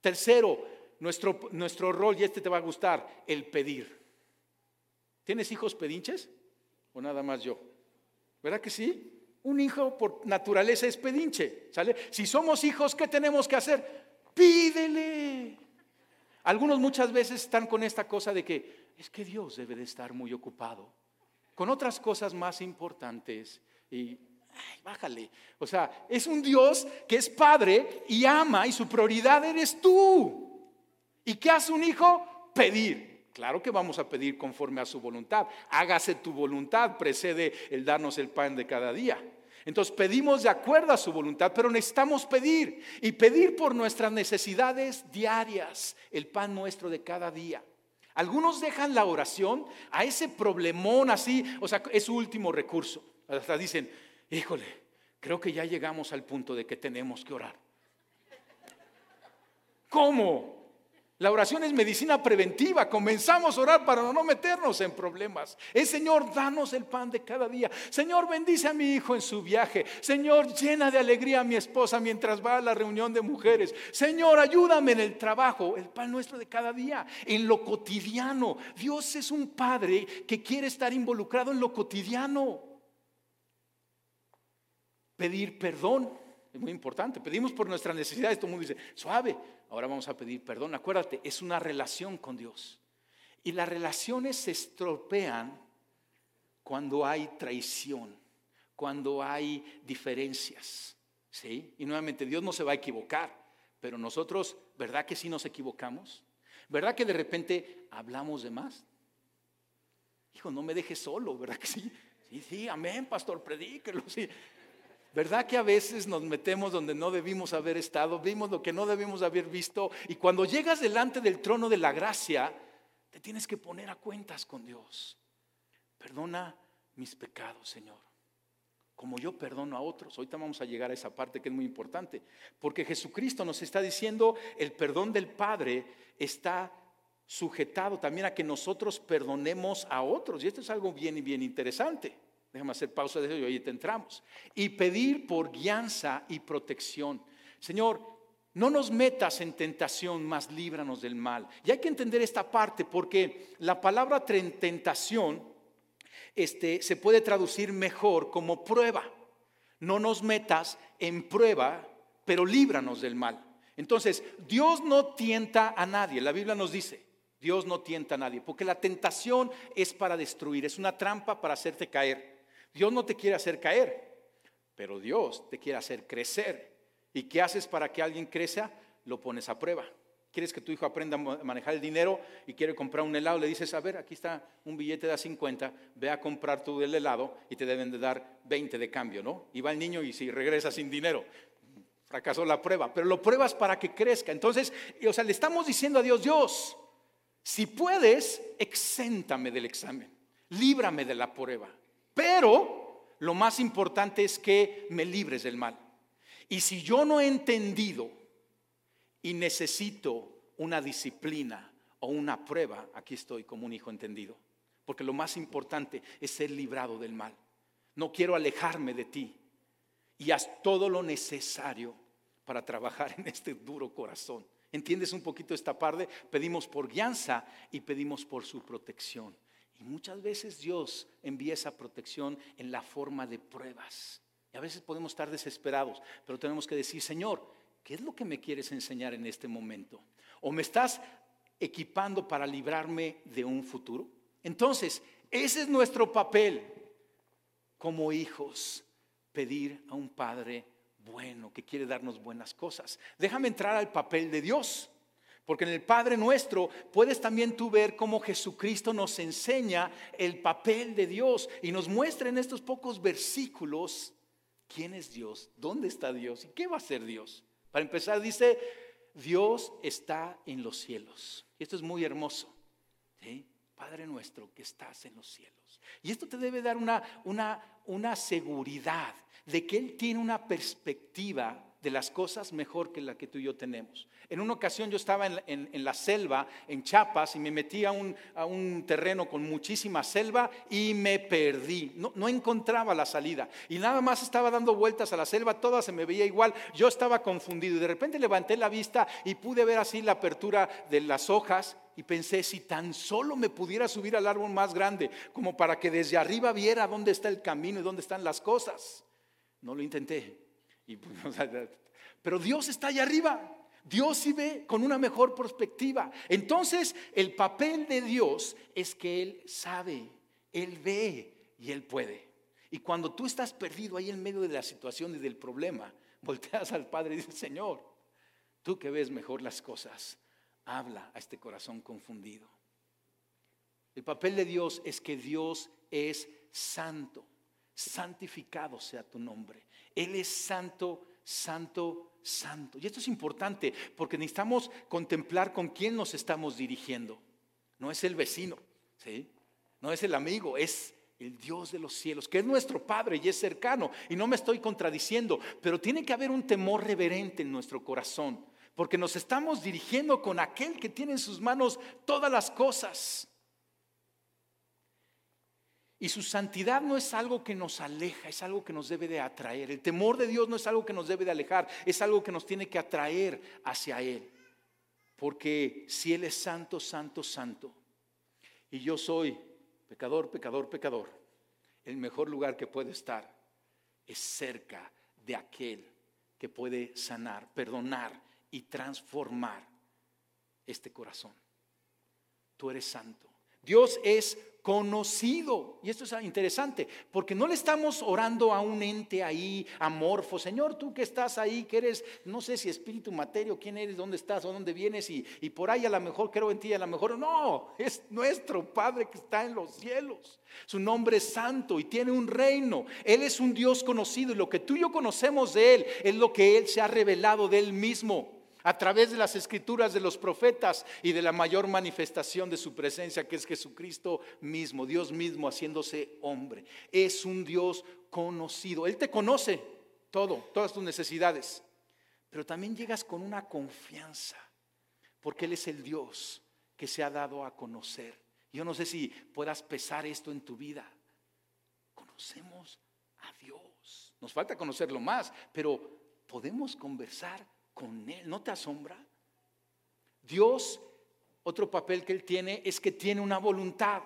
Tercero, nuestro, nuestro rol, y este te va a gustar, el pedir. ¿Tienes hijos pedinches? ¿O nada más yo? ¿Verdad que sí? Un hijo por naturaleza es pedinche, ¿sale? Si somos hijos, ¿qué tenemos que hacer? Pídele. Algunos muchas veces están con esta cosa de que es que Dios debe de estar muy ocupado con otras cosas más importantes y bájale. O sea, es un Dios que es padre y ama y su prioridad eres tú. ¿Y qué hace un hijo? Pedir. Claro que vamos a pedir conforme a su voluntad. Hágase tu voluntad, precede el darnos el pan de cada día. Entonces pedimos de acuerdo a su voluntad, pero necesitamos pedir y pedir por nuestras necesidades diarias, el pan nuestro de cada día. Algunos dejan la oración a ese problemón así, o sea, es su último recurso. Hasta dicen, híjole, creo que ya llegamos al punto de que tenemos que orar. ¿Cómo? La oración es medicina preventiva. Comenzamos a orar para no meternos en problemas. Es Señor, danos el pan de cada día. Señor, bendice a mi hijo en su viaje. Señor, llena de alegría a mi esposa mientras va a la reunión de mujeres. Señor, ayúdame en el trabajo, el pan nuestro de cada día, en lo cotidiano. Dios es un padre que quiere estar involucrado en lo cotidiano. Pedir perdón es muy importante. Pedimos por nuestras necesidades. Todo el mundo dice, suave, ahora vamos a pedir perdón. Acuérdate, es una relación con Dios. Y las relaciones se estropean cuando hay traición, cuando hay diferencias. ¿Sí? Y nuevamente, Dios no se va a equivocar, pero nosotros, ¿verdad que sí nos equivocamos? ¿Verdad que de repente hablamos de más? Hijo, no me dejes solo, ¿verdad que sí? Sí, sí, amén, pastor, predíquelo, sí. ¿Verdad que a veces nos metemos donde no debimos haber estado, vimos lo que no debimos haber visto y cuando llegas delante del trono de la gracia, te tienes que poner a cuentas con Dios. Perdona mis pecados, Señor, como yo perdono a otros. Ahorita vamos a llegar a esa parte que es muy importante, porque Jesucristo nos está diciendo, el perdón del Padre está sujetado también a que nosotros perdonemos a otros. Y esto es algo bien y bien interesante. Déjame hacer pausa de eso y te entramos. Y pedir por guianza y protección. Señor, no nos metas en tentación, más líbranos del mal. Y hay que entender esta parte porque la palabra tentación este, se puede traducir mejor como prueba. No nos metas en prueba, pero líbranos del mal. Entonces, Dios no tienta a nadie. La Biblia nos dice, Dios no tienta a nadie, porque la tentación es para destruir, es una trampa para hacerte caer. Dios no te quiere hacer caer, pero Dios te quiere hacer crecer. ¿Y qué haces para que alguien crezca? Lo pones a prueba. ¿Quieres que tu hijo aprenda a manejar el dinero y quiere comprar un helado? Le dices, a ver, aquí está un billete de 50, ve a comprar tú el helado y te deben de dar 20 de cambio, ¿no? Y va el niño y si regresa sin dinero, fracasó la prueba, pero lo pruebas para que crezca. Entonces, o sea, le estamos diciendo a Dios, Dios, si puedes, exéntame del examen, líbrame de la prueba. Pero lo más importante es que me libres del mal. Y si yo no he entendido y necesito una disciplina o una prueba, aquí estoy como un hijo entendido. Porque lo más importante es ser librado del mal. No quiero alejarme de ti. Y haz todo lo necesario para trabajar en este duro corazón. ¿Entiendes un poquito esta parte? Pedimos por guianza y pedimos por su protección. Y muchas veces Dios envía esa protección en la forma de pruebas. Y a veces podemos estar desesperados, pero tenemos que decir, Señor, ¿qué es lo que me quieres enseñar en este momento? ¿O me estás equipando para librarme de un futuro? Entonces, ese es nuestro papel como hijos, pedir a un Padre bueno que quiere darnos buenas cosas. Déjame entrar al papel de Dios. Porque en el Padre nuestro puedes también tú ver cómo Jesucristo nos enseña el papel de Dios y nos muestra en estos pocos versículos quién es Dios, dónde está Dios y qué va a ser Dios. Para empezar dice, Dios está en los cielos. Y esto es muy hermoso. Padre nuestro que estás en los cielos. Y esto te debe dar una, una, una seguridad de que Él tiene una perspectiva de las cosas mejor que la que tú y yo tenemos. En una ocasión yo estaba en, la selva, en Chiapas, y me metí a un, terreno con muchísima selva y me perdí. No, no, encontraba la salida. Y nada más estaba dando vueltas a la selva, toda se me veía igual. Yo estaba confundido y de repente levanté la vista y pude ver así la apertura de las hojas y pensé, si tan solo me pudiera subir al árbol más grande, como para que desde arriba viera dónde está el camino y dónde están las cosas. No lo intenté. Pues, pero Dios está allá arriba. Dios sí ve con una mejor perspectiva. Entonces, el papel de Dios es que Él sabe, Él ve y Él puede. Y cuando tú estás perdido ahí en medio de la situación y del problema, volteas al Padre y dices, Señor, tú que ves mejor las cosas, habla a este corazón confundido. El papel de Dios es que Dios es santo. Santificado sea tu nombre. Él es santo, santo, santo. Y esto es importante porque necesitamos contemplar con quién nos estamos dirigiendo. No es el vecino, ¿sí? No es el amigo, es el Dios de los cielos, que es nuestro Padre y es cercano. Y no me estoy contradiciendo, pero tiene que haber un temor reverente en nuestro corazón, porque nos estamos dirigiendo con aquel que tiene en sus manos todas las cosas. Y su santidad no es algo que nos aleja, es algo que nos debe de atraer. El temor de Dios no es algo que nos debe de alejar, es algo que nos tiene que atraer hacia Él. Porque si Él es santo, santo, santo, y yo soy pecador, pecador, pecador, el mejor lugar que puedo estar es cerca de aquel que puede sanar, perdonar y transformar este corazón. Tú eres santo. Dios es conocido. Y esto es interesante, porque no le estamos orando a un ente ahí amorfo. Señor, tú que estás ahí, que eres, no sé si espíritu, materia, quién eres, dónde estás o dónde vienes, y, y por ahí a lo mejor creo en ti, a lo mejor no, es nuestro Padre que está en los cielos. Su nombre es santo y tiene un reino. Él es un Dios conocido y lo que tú y yo conocemos de Él es lo que Él se ha revelado de Él mismo a través de las escrituras de los profetas y de la mayor manifestación de su presencia, que es Jesucristo mismo, Dios mismo haciéndose hombre. Es un Dios conocido. Él te conoce todo, todas tus necesidades, pero también llegas con una confianza, porque Él es el Dios que se ha dado a conocer. Yo no sé si puedas pesar esto en tu vida. Conocemos a Dios. Nos falta conocerlo más, pero podemos conversar con Él. ¿No te asombra? Dios, otro papel que Él tiene es que tiene una voluntad.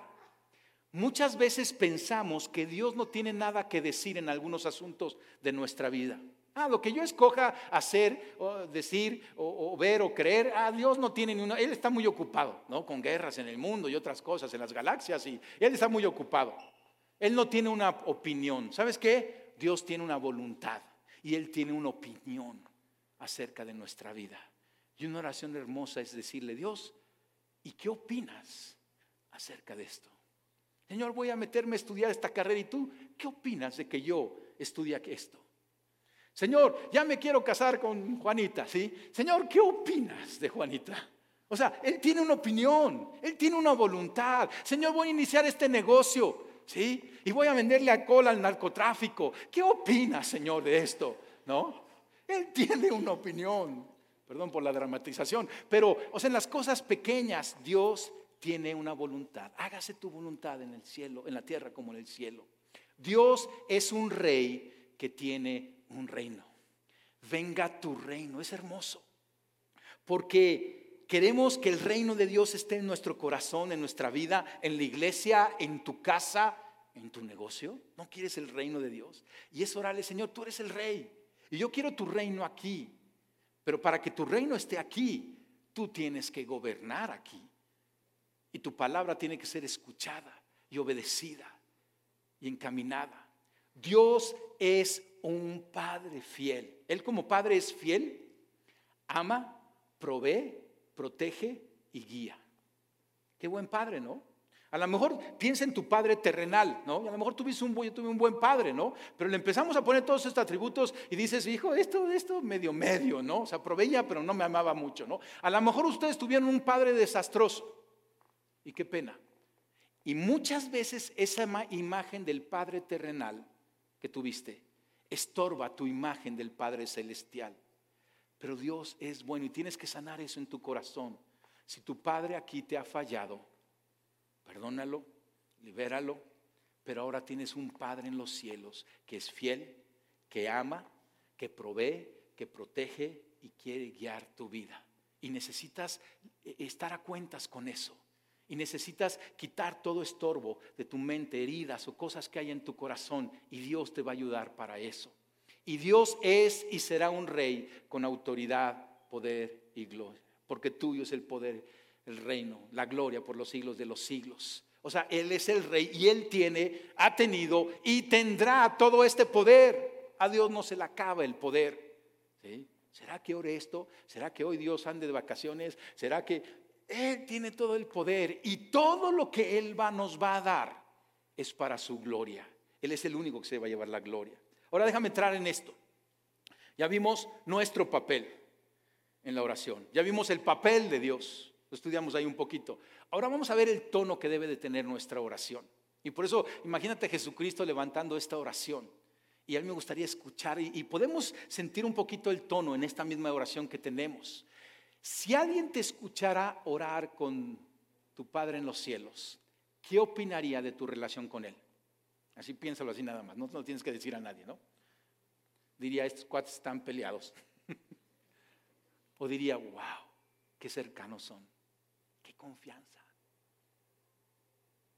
Muchas veces pensamos que Dios no tiene nada que decir en algunos asuntos de nuestra vida. Ah, lo que yo escoja hacer, o decir, o, ver, o creer, ah, Dios no tiene ni una. Él está muy ocupado, ¿no? Con guerras en el mundo y otras cosas, en las galaxias, y Él está muy ocupado. Él no tiene una opinión. ¿Sabes qué? Dios tiene una voluntad y Él tiene una opinión acerca de nuestra vida. Y una oración hermosa es decirle, Dios, ¿y qué opinas acerca de esto? Señor, voy a meterme a estudiar esta carrera y tú, ¿qué opinas de que yo estudie esto? Señor, ya me quiero casar con Juanita, ¿sí? Señor, ¿qué opinas de Juanita? O sea, Él tiene una opinión, Él tiene una voluntad. Señor, voy a iniciar este negocio, ¿sí? Y voy a venderle alcohol al narcotráfico. ¿Qué opinas, Señor, de esto? ¿No? Él tiene una opinión. Perdón por la dramatización. Pero, o sea, en las cosas pequeñas, Dios tiene una voluntad. Hágase tu voluntad en el cielo, en la tierra como en el cielo. Dios es un rey que tiene un reino. Venga tu reino. Es hermoso. Porque queremos que el reino de Dios esté en nuestro corazón, en nuestra vida, en la iglesia, en tu casa, en tu negocio. ¿No quieres el reino de Dios? Y es orarle, Señor, tú eres el rey. Y yo quiero tu reino aquí. Pero para que tu reino esté aquí, tú tienes que gobernar aquí. Y tu palabra tiene que ser escuchada y obedecida y encaminada. Dios es un Padre fiel. Él como Padre es fiel, ama, provee, protege y guía. Qué buen Padre, ¿no? A lo mejor piensa en tu padre terrenal, ¿no? a lo mejor tuviste un, buen padre, ¿no? Pero le empezamos a poner todos estos atributos y dices, hijo, esto, esto medio, medio, ¿no? O sea, proveía, pero no me amaba mucho, ¿no? A lo mejor ustedes tuvieron un padre desastroso. Y qué pena. Y muchas veces esa imagen del padre terrenal que tuviste estorba tu imagen del padre celestial. Pero Dios es bueno y tienes que sanar eso en tu corazón. Si tu padre aquí te ha fallado, Perdónalo, libéralo, pero ahora tienes un Padre en los cielos que es fiel, que ama, que provee, que protege y quiere guiar tu vida. Y necesitas eh, estar a cuentas con eso. Y necesitas quitar todo estorbo de tu mente, heridas o cosas que hay en tu corazón. Y Dios te va a ayudar para eso. Y Dios es y será un rey con autoridad, poder y gloria. Porque tuyo es el poder el reino, la gloria por los siglos de los siglos. O sea, Él es el rey y Él tiene, ha tenido y tendrá todo este poder. A Dios no se le acaba el poder. ¿Será que ore esto? ¿Será que hoy Dios ande de vacaciones? ¿Será que Él tiene todo el poder y todo lo que Él va, nos va a dar es para su gloria? Él es el único que se va a llevar la gloria. Ahora déjame entrar en esto. Ya vimos nuestro papel en la oración. Ya vimos el papel de Dios. Lo estudiamos ahí un poquito. Ahora vamos a ver el tono que debe de tener nuestra oración. Y por eso imagínate a Jesucristo levantando esta oración. Y a mí me gustaría escuchar y, podemos sentir un poquito el tono en esta misma oración que tenemos. Si alguien te escuchara orar con tu Padre en los cielos, ¿qué opinaría de tu relación con Él? Así piénsalo así nada más, no, no tienes que decir a nadie, ¿no? Diría, estos cuates están peleados. o diría, wow, qué cercanos son, confianza.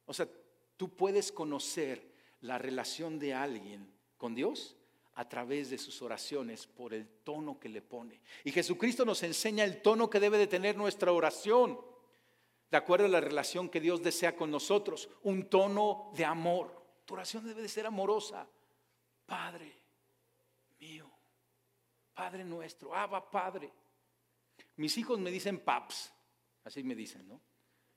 O sea, tú puedes conocer la relación de alguien con Dios a través de sus oraciones por el tono que le pone. Y Jesucristo nos enseña el tono que debe de tener nuestra oración, de acuerdo a la relación que Dios desea con nosotros, un tono de amor. Tu oración debe de ser amorosa. Padre mío, Padre nuestro, Abba Padre. Mis hijos me dicen paps, así me dicen, ¿no?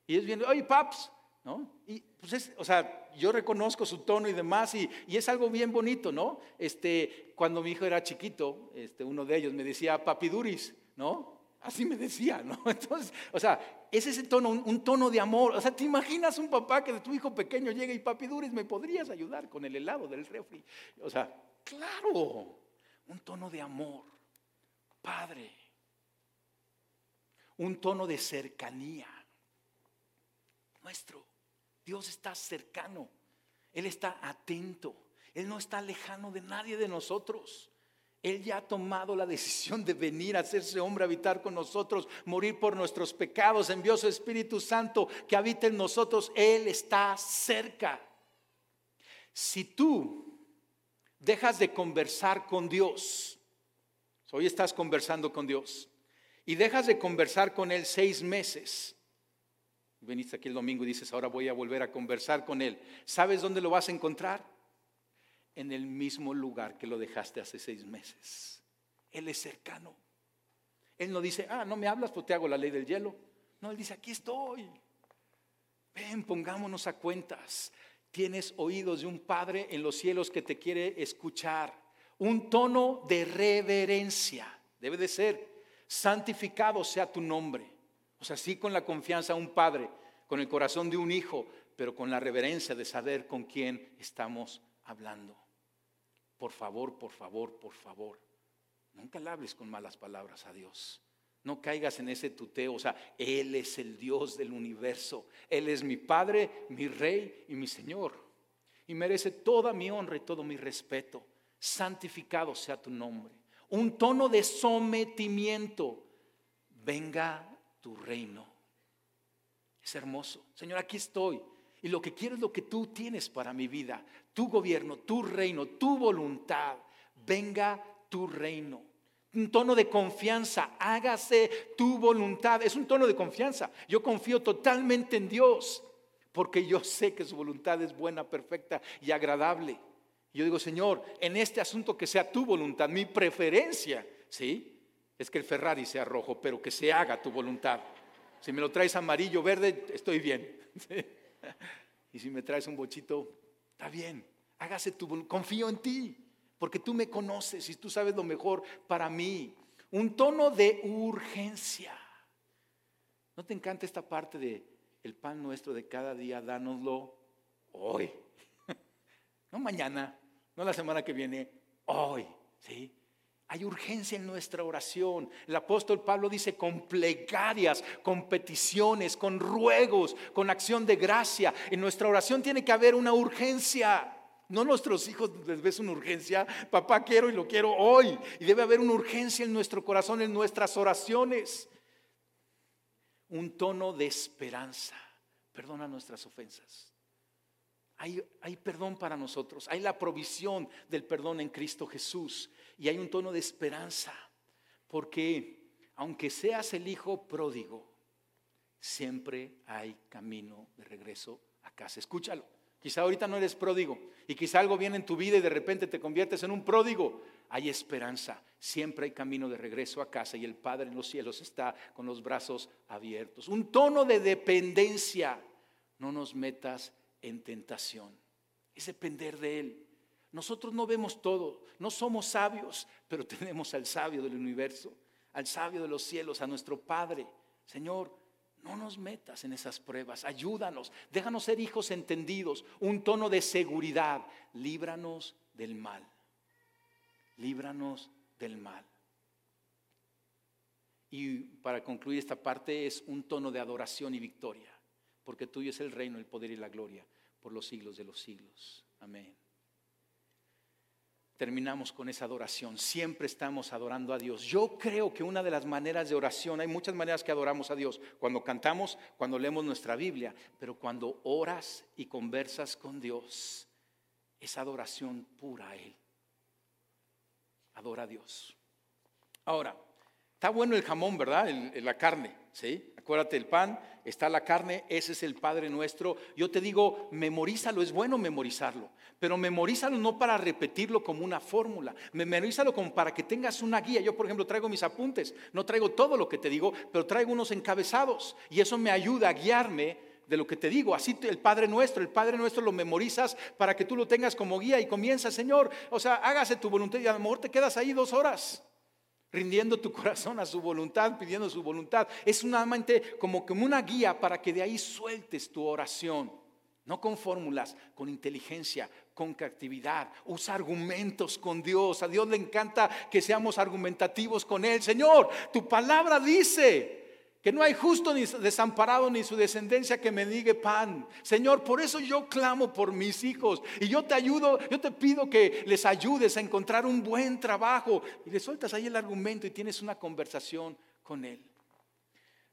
Y ellos vienen, oye paps, ¿no? Y pues es, o sea, yo reconozco su tono y demás y, es algo bien bonito, ¿no? Este, cuando mi hijo era chiquito, este, uno de ellos me decía papiduris, ¿no? Así me decía, ¿no? Entonces, o sea, es ese tono, un, tono de amor. O sea, ¿te imaginas un papá que de tu hijo pequeño llega y papiduris, ¿me podrías ayudar con el helado del refri? O sea, claro, un tono de amor, padre, un tono de cercanía nuestro. Dios está cercano, Él está atento, Él no está lejano de nadie de nosotros. Él ya ha tomado la decisión de venir a hacerse hombre, habitar con nosotros, morir por nuestros pecados, envió su Espíritu Santo que habita en nosotros. Él está cerca. Si tú dejas de conversar con Dios, hoy estás conversando con Dios, y dejas de conversar con Él seis meses, Veniste aquí el domingo y dices, ahora voy a volver a conversar con Él. ¿Sabes dónde lo vas a encontrar? En el mismo lugar que lo dejaste hace seis meses. Él es cercano. Él no dice, ah, no me hablas, pues te hago la ley del hielo. No, Él dice, aquí estoy. Ven, pongámonos a cuentas. Tienes oídos de un Padre en los cielos que te quiere escuchar. Un tono de reverencia. Debe de ser. Santificado sea tu nombre. O sea, sí con la confianza de un padre, con el corazón de un hijo, pero con la reverencia de saber con quién estamos hablando. Por favor, por favor, por favor, nunca le hables con malas palabras a Dios. No caigas en ese tuteo. O sea, Él es el Dios del universo. Él es mi Padre, mi Rey y mi Señor. Y merece toda mi honra y todo mi respeto. Santificado sea tu nombre. Un tono de sometimiento. Venga tu reino. Es hermoso. Señor, aquí estoy. Y lo que quiero es lo que tú tienes para mi vida. Tu gobierno, tu reino, tu voluntad. Venga tu reino. Un tono de confianza. Hágase tu voluntad. Es un tono de confianza. Yo confío totalmente en Dios. Porque yo sé que su voluntad es buena, perfecta y agradable. Yo digo, Señor, en este asunto que sea tu voluntad, mi preferencia, ¿sí? es que el Ferrari sea rojo, pero que se haga tu voluntad. Si me lo traes amarillo, verde, estoy bien. Y si me traes un bochito, está bien. Hágase tu voluntad. Confío en ti, porque tú me conoces y tú sabes lo mejor para mí. Un tono de urgencia. ¿No te encanta esta parte de el pan nuestro de cada día, dánoslo hoy? No mañana, no la semana que viene, hoy, ¿sí? Hay urgencia en nuestra oración. El apóstol Pablo dice con plegarias, con peticiones, con ruegos, con acción de gracia. En nuestra oración tiene que haber una urgencia. No nuestros hijos les ves una urgencia. Papá quiero y lo quiero hoy. Y debe haber una urgencia en nuestro corazón, en nuestras oraciones. Un tono de esperanza. Perdona nuestras ofensas. Hay, perdón para nosotros, hay la provisión del perdón en Cristo Jesús y hay un tono de esperanza, porque aunque seas el hijo pródigo, siempre hay camino de regreso a casa. Escúchalo, quizá ahorita no eres pródigo y quizá algo viene en tu vida y de repente te conviertes en un pródigo. Hay esperanza, siempre hay camino de regreso a casa y el Padre en los cielos está con los brazos abiertos. Un tono de dependencia, no nos metas en tentación. es depender de Él. Nosotros no vemos todo, no somos sabios, pero tenemos al sabio del universo, al sabio de los cielos, a nuestro Padre. Señor, no nos metas en esas pruebas, ayúdanos, déjanos ser hijos entendidos, un tono de seguridad, líbranos del mal, líbranos del mal. Y para concluir esta parte es un tono de adoración y victoria, porque tuyo es el reino, el poder y la gloria por los siglos de los siglos. Amén terminamos con esa adoración. Siempre estamos adorando a Dios. Yo creo que una de las maneras de oración, hay muchas maneras que adoramos a Dios. Cuando cantamos, cuando leemos nuestra Biblia, pero cuando oras y conversas con Dios, es adoración pura a Él. Adora a Dios. Ahora, está bueno el jamón, ¿verdad? la carne, ¿sí? Acuérdate el pan, está la carne, ese es el Padre nuestro. Yo te digo, memorízalo, es bueno memorizarlo, pero memorízalo no para repetirlo como una fórmula, memorízalo como para que tengas una guía. Yo, por ejemplo, traigo mis apuntes, no traigo todo lo que te digo, pero traigo unos encabezados y eso me ayuda a guiarme de lo que te digo. Así el Padre nuestro, el Padre nuestro lo memorizas para que tú lo tengas como guía y comienza, Señor, o sea, hágase tu voluntad y a lo mejor te quedas ahí dos horas rindiendo tu corazón a su voluntad, pidiendo su voluntad. Es una mente como, como una guía para que de ahí sueltes tu oración. No con fórmulas, con inteligencia, con creatividad. Usa argumentos con Dios. A Dios le encanta que seamos argumentativos con Él. Señor, tu palabra dice, que no hay justo ni desamparado ni su descendencia que me diga pan. Señor, por eso yo clamo por mis hijos y yo te ayudo, yo te pido que les ayudes a encontrar un buen trabajo. Y le sueltas ahí el argumento y tienes una conversación con él.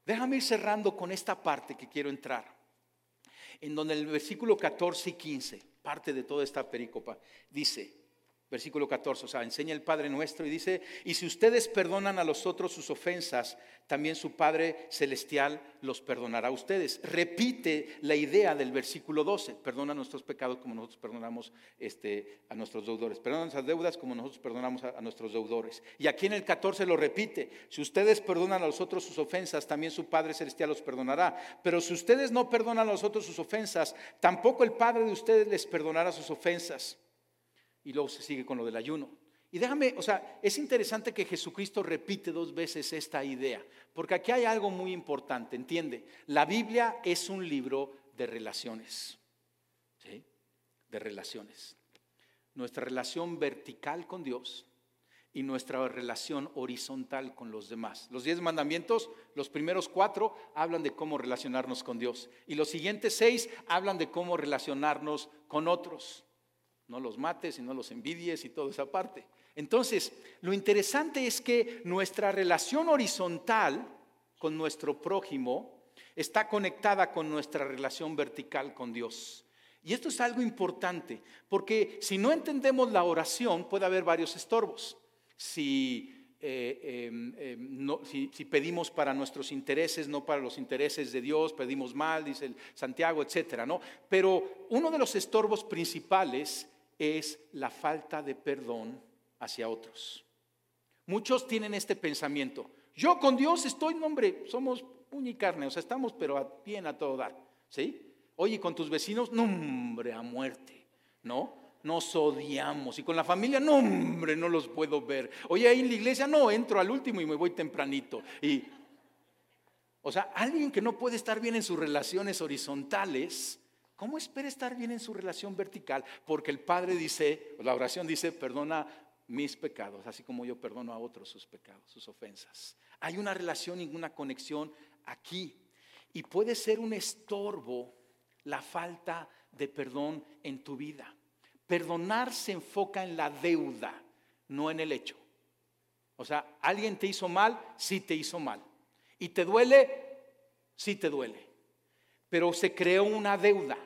Déjame ir cerrando con esta parte que quiero entrar, en donde el versículo 14 y 15, parte de toda esta pericopa, dice, Versículo 14, o sea, enseña el Padre nuestro y dice, y si ustedes perdonan a los otros sus ofensas, también su Padre Celestial los perdonará a ustedes. Repite la idea del versículo 12, perdona nuestros pecados como nosotros perdonamos este, a nuestros deudores, perdona nuestras deudas como nosotros perdonamos a, a nuestros deudores. Y aquí en el 14 lo repite, si ustedes perdonan a los otros sus ofensas, también su Padre Celestial los perdonará. Pero si ustedes no perdonan a los otros sus ofensas, tampoco el Padre de ustedes les perdonará sus ofensas y luego se sigue con lo del ayuno. Y déjame, o sea, es interesante que Jesucristo repite dos veces esta idea, porque aquí hay algo muy importante, entiende, la Biblia es un libro de relaciones, ¿sí? De relaciones. Nuestra relación vertical con Dios y nuestra relación horizontal con los demás. Los diez mandamientos, los primeros cuatro hablan de cómo relacionarnos con Dios y los siguientes seis hablan de cómo relacionarnos con otros. No los mates y no los envidies y toda esa parte. Entonces, lo interesante es que nuestra relación horizontal con nuestro prójimo está conectada con nuestra relación vertical con Dios. Y esto es algo importante, porque si no entendemos la oración, puede haber varios estorbos. Si, eh, em, em, si, si, pedimos para nuestros intereses, no para los intereses de Dios, pedimos mal, dice Santiago, etcétera, ¿no? Pero uno de los estorbos principales es la falta de perdón hacia otros. Muchos tienen este pensamiento. Yo con Dios estoy, hombre, somos puño y carne, o sea, estamos pero bien a todo dar, ¿sí? Oye, con tus vecinos, no, hombre, a muerte, ¿no? Nos odiamos. Y con la familia, no, hombre, no los puedo ver. Oye, ahí en la iglesia, no, entro al último y me voy tempranito. Y, o sea, alguien que no puede estar bien en sus relaciones horizontales, ¿Cómo espera estar bien en su relación vertical? Porque el Padre dice, la oración dice, perdona mis pecados, así como yo perdono a otros sus pecados, sus ofensas. Hay una relación y una conexión aquí. Y puede ser un estorbo la falta de perdón en tu vida. Perdonar se enfoca en la deuda, no en el hecho. O sea, alguien te hizo mal, sí te hizo mal. Y te duele, sí te duele pero se creó una deuda.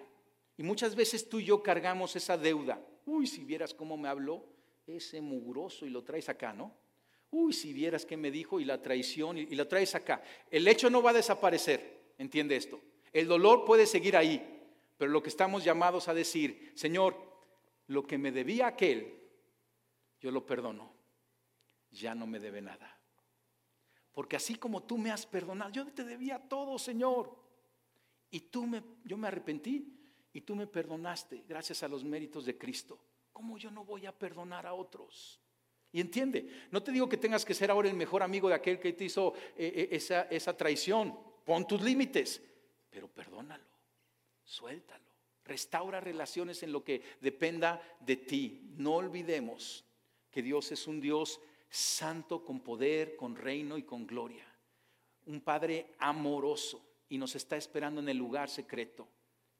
Y muchas veces tú y yo cargamos esa deuda. Uy, si vieras cómo me habló ese mugroso y lo traes acá, ¿no? Uy, si vieras qué me dijo y la traición y, lo traes acá. El hecho no va a desaparecer, entiende esto. El dolor puede seguir ahí, pero lo que estamos llamados a decir, Señor, lo que me debía aquel, yo lo perdono. Ya no me debe nada. Porque así como tú me has perdonado, yo te debía todo, Señor. Y tú me, yo me arrepentí y tú me perdonaste gracias a los méritos de Cristo. ¿Cómo yo no voy a perdonar a otros? Y entiende, no te digo que tengas que ser ahora el mejor amigo de aquel que te hizo eh, eh, esa, esa traición. Pon tus límites, pero perdónalo, suéltalo, restaura relaciones en lo que dependa de ti. No olvidemos que Dios es un Dios santo con poder, con reino y con gloria. Un Padre amoroso y nos está esperando en el lugar secreto,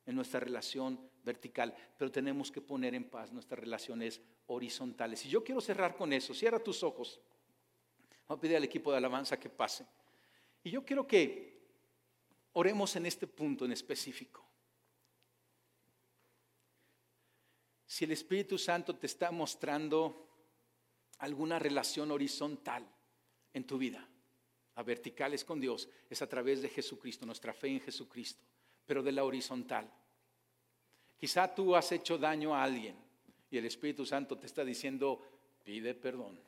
en nuestra relación vertical, pero tenemos que poner en paz nuestras relaciones horizontales. Y yo quiero cerrar con eso. Cierra tus ojos. Voy a pedir al equipo de alabanza que pase. Y yo quiero que oremos en este punto en específico. Si el Espíritu Santo te está mostrando alguna relación horizontal en tu vida, a verticales con Dios, es a través de Jesucristo, nuestra fe en Jesucristo, pero de la horizontal. Quizá tú has hecho daño a alguien y el Espíritu Santo te está diciendo, pide perdón.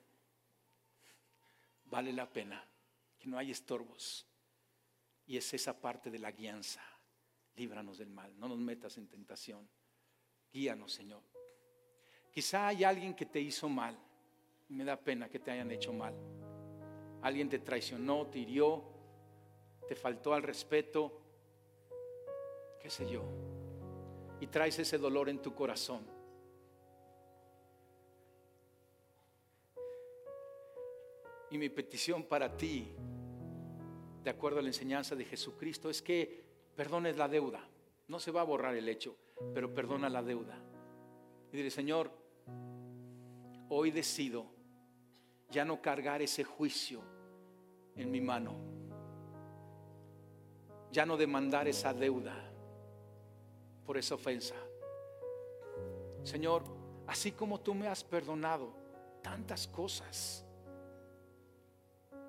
Vale la pena, que no hay estorbos. Y es esa parte de la guianza. Líbranos del mal, no nos metas en tentación. Guíanos, Señor. Quizá hay alguien que te hizo mal. Me da pena que te hayan hecho mal. Alguien te traicionó, te hirió, te faltó al respeto, qué sé yo y traes ese dolor en tu corazón. Y mi petición para ti, de acuerdo a la enseñanza de Jesucristo, es que perdones la deuda. No se va a borrar el hecho, pero perdona la deuda. Y dile, Señor, hoy decido ya no cargar ese juicio en mi mano. Ya no demandar esa deuda por esa ofensa. Señor, así como tú me has perdonado tantas cosas,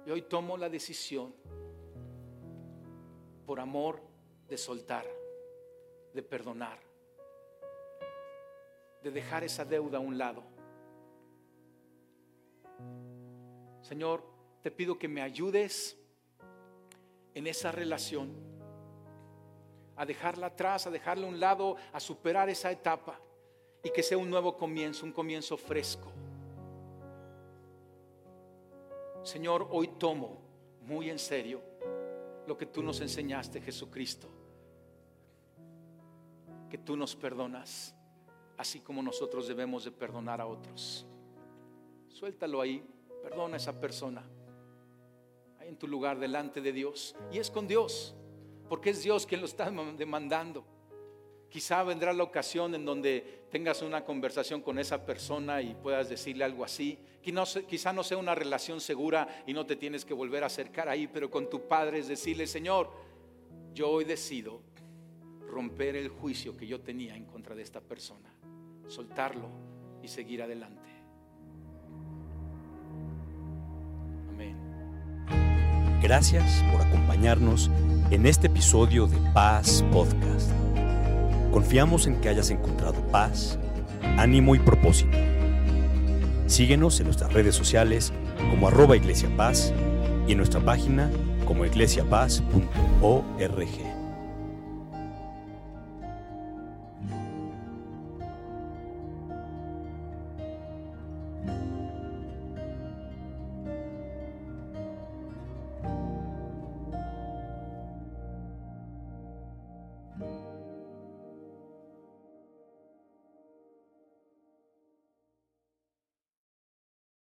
y hoy tomo la decisión por amor de soltar, de perdonar, de dejar esa deuda a un lado. Señor, te pido que me ayudes en esa relación a dejarla atrás, a dejarla a un lado, a superar esa etapa y que sea un nuevo comienzo, un comienzo fresco. Señor, hoy tomo muy en serio lo que tú nos enseñaste, Jesucristo, que tú nos perdonas, así como nosotros debemos de perdonar a otros. Suéltalo ahí, perdona a esa persona, ahí en tu lugar delante de Dios, y es con Dios porque es Dios quien lo está demandando. Quizá vendrá la ocasión en donde tengas una conversación con esa persona y puedas decirle algo así. Quizá no sea una relación segura y no te tienes que volver a acercar ahí, pero con tu padre es decirle, Señor, yo hoy decido romper el juicio que yo tenía en contra de esta persona, soltarlo y seguir adelante. Gracias por acompañarnos en este episodio de Paz Podcast. Confiamos en que hayas encontrado paz, ánimo y propósito. Síguenos en nuestras redes sociales como arroba Iglesia Paz y en nuestra página como iglesiapaz.org.